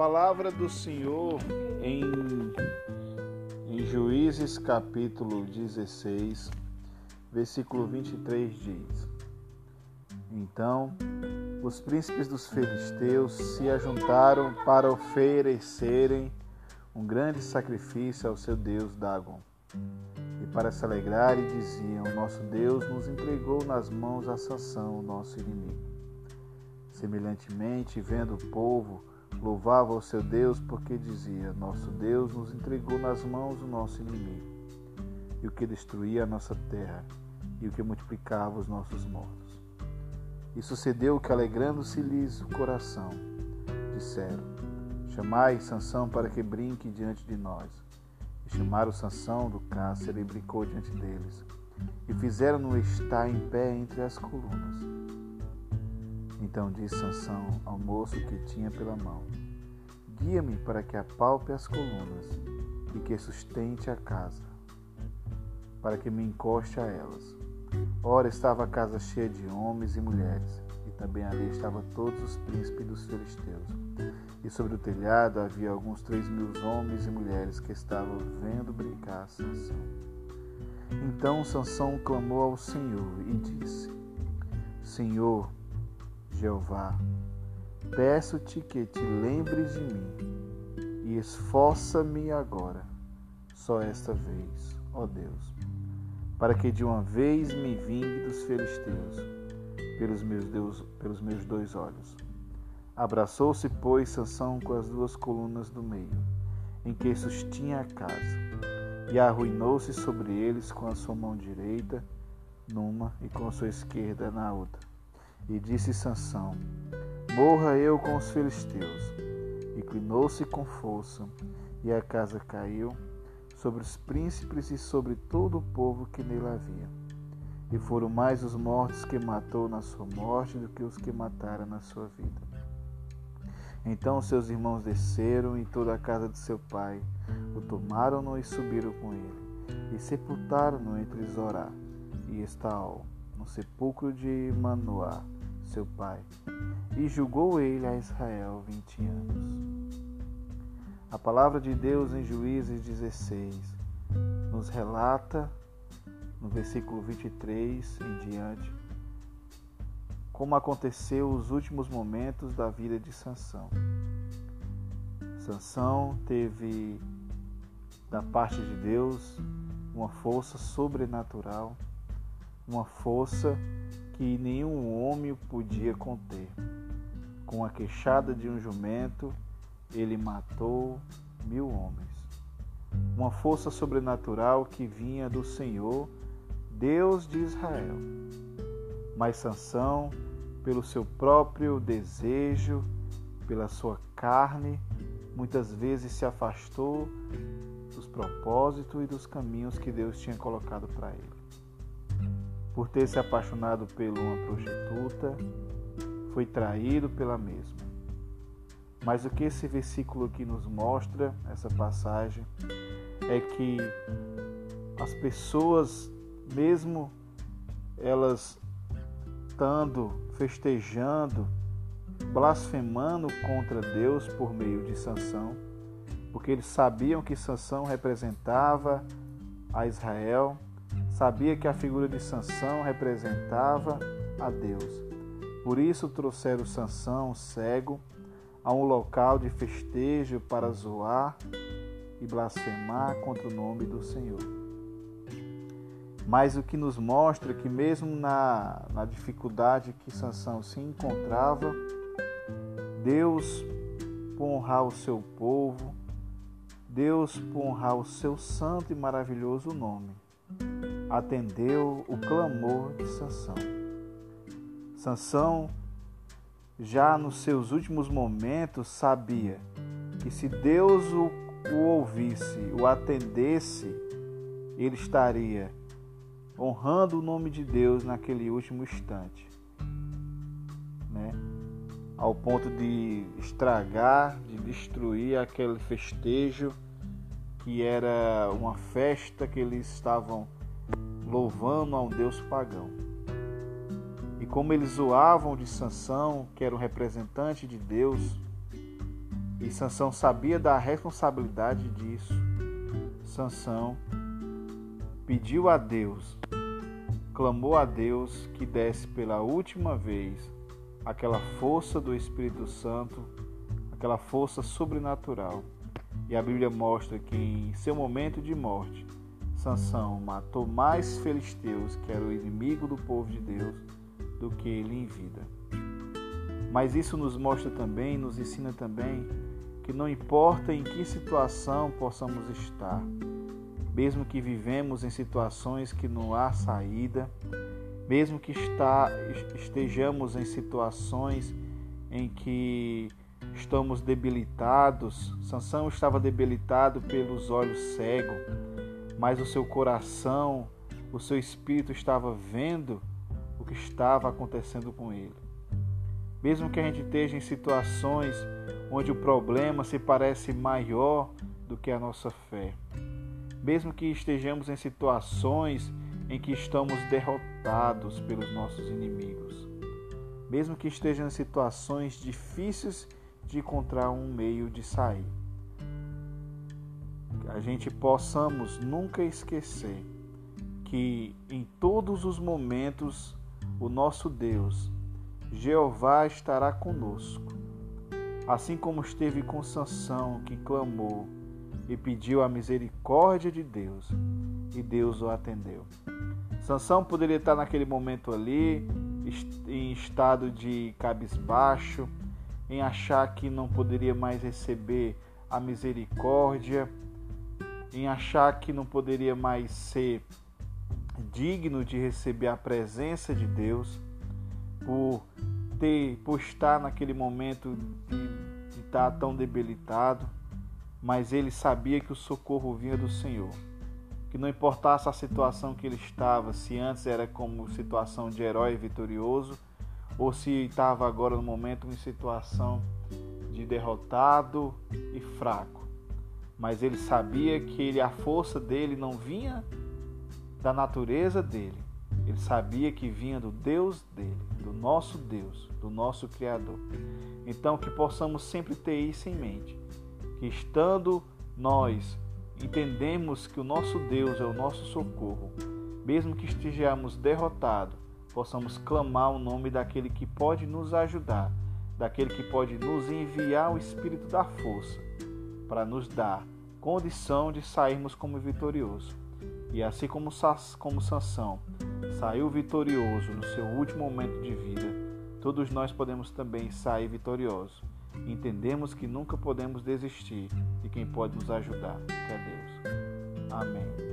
palavra do Senhor em, em Juízes capítulo 16, versículo 23 diz: Então os príncipes dos filisteus se ajuntaram para oferecerem um grande sacrifício ao seu Deus Dagon. E para se alegrarem diziam: Nosso Deus nos entregou nas mãos a Sansão, nosso inimigo. Semelhantemente, vendo o povo Louvava o seu Deus porque dizia: Nosso Deus nos entregou nas mãos do nosso inimigo, e o que destruía a nossa terra, e o que multiplicava os nossos mortos. E sucedeu que, alegrando-se-lhes o coração, disseram: Chamai Sansão para que brinque diante de nós. E chamaram Sansão do cárcere e brincou diante deles. E fizeram-no estar em pé entre as colunas. Então disse Sansão ao moço que tinha pela mão: Guia-me para que apalpe as colunas e que sustente a casa, para que me encoste a elas. Ora estava a casa cheia de homens e mulheres, e também ali estavam todos os príncipes dos filisteus. E sobre o telhado havia alguns três mil homens e mulheres que estavam vendo brincar Sansão. Então Sansão clamou ao Senhor e disse: Senhor, Jeová, peço-te que te lembres de mim e esforça-me agora, só esta vez, ó Deus, para que de uma vez me vingue dos filisteus, pelos meus, Deus, pelos meus dois olhos. Abraçou-se, pois, Sansão com as duas colunas do meio, em que sustinha a casa, e arruinou-se sobre eles com a sua mão direita numa e com a sua esquerda na outra. E disse Sansão: Morra eu com os filisteus. Inclinou-se com força, e a casa caiu sobre os príncipes e sobre todo o povo que nele havia. E foram mais os mortos que matou na sua morte do que os que mataram na sua vida. Então seus irmãos desceram e toda a casa de seu pai o tomaram-no e subiram com ele, e sepultaram-no entre Zorá e Estaol, no sepulcro de Manoá seu pai, e julgou ele a Israel vinte anos. A palavra de Deus em Juízes 16 nos relata, no versículo 23 em diante, como aconteceu os últimos momentos da vida de Sansão. Sansão teve da parte de Deus uma força sobrenatural, uma força que nenhum homem podia conter. Com a queixada de um jumento, ele matou mil homens. Uma força sobrenatural que vinha do Senhor, Deus de Israel. Mas Sansão, pelo seu próprio desejo, pela sua carne, muitas vezes se afastou dos propósitos e dos caminhos que Deus tinha colocado para ele por ter se apaixonado por uma prostituta, foi traído pela mesma. Mas o que esse versículo aqui nos mostra, essa passagem, é que as pessoas, mesmo elas estando festejando, blasfemando contra Deus por meio de Sansão, porque eles sabiam que Sansão representava a Israel, Sabia que a figura de Sansão representava a Deus. Por isso trouxeram Sansão, cego, a um local de festejo para zoar e blasfemar contra o nome do Senhor. Mas o que nos mostra que mesmo na, na dificuldade que Sansão se encontrava, Deus, por honrar o seu povo, Deus, por honrar o seu santo e maravilhoso nome, atendeu o clamor de Sansão. Sansão, já nos seus últimos momentos, sabia que se Deus o, o ouvisse, o atendesse, ele estaria honrando o nome de Deus naquele último instante, né? Ao ponto de estragar, de destruir aquele festejo que era uma festa que eles estavam louvando a um deus pagão. E como eles zoavam de Sansão, que era um representante de Deus, E Sansão sabia da responsabilidade disso. Sansão pediu a Deus, clamou a Deus que desse pela última vez aquela força do Espírito Santo, aquela força sobrenatural. E a Bíblia mostra que em seu momento de morte, Sansão matou mais filisteus, que era o inimigo do povo de Deus, do que ele em vida. Mas isso nos mostra também, nos ensina também, que não importa em que situação possamos estar, mesmo que vivemos em situações que não há saída, mesmo que está, estejamos em situações em que estamos debilitados, Sansão estava debilitado pelos olhos cegos, mas o seu coração, o seu espírito estava vendo o que estava acontecendo com ele. Mesmo que a gente esteja em situações onde o problema se parece maior do que a nossa fé, mesmo que estejamos em situações em que estamos derrotados pelos nossos inimigos, mesmo que estejam em situações difíceis de encontrar um meio de sair a gente possamos nunca esquecer que em todos os momentos o nosso Deus, Jeová, estará conosco. Assim como esteve com Sansão, que clamou e pediu a misericórdia de Deus, e Deus o atendeu. Sansão poderia estar naquele momento ali, em estado de cabisbaixo, em achar que não poderia mais receber a misericórdia, em achar que não poderia mais ser digno de receber a presença de Deus, por ter, por estar naquele momento de, de estar tão debilitado, mas ele sabia que o socorro vinha do Senhor. Que não importasse a situação que ele estava, se antes era como situação de herói vitorioso, ou se estava agora no momento em situação de derrotado e fraco mas ele sabia que ele, a força dele não vinha da natureza dele. Ele sabia que vinha do Deus dele, do nosso Deus, do nosso Criador. Então que possamos sempre ter isso em mente, que estando nós entendemos que o nosso Deus é o nosso socorro, mesmo que estejamos derrotados, possamos clamar o nome daquele que pode nos ajudar, daquele que pode nos enviar o espírito da força para nos dar condição de sairmos como vitorioso. E assim como, como Sansão saiu vitorioso no seu último momento de vida, todos nós podemos também sair vitoriosos. Entendemos que nunca podemos desistir de quem pode nos ajudar, que é Deus. Amém.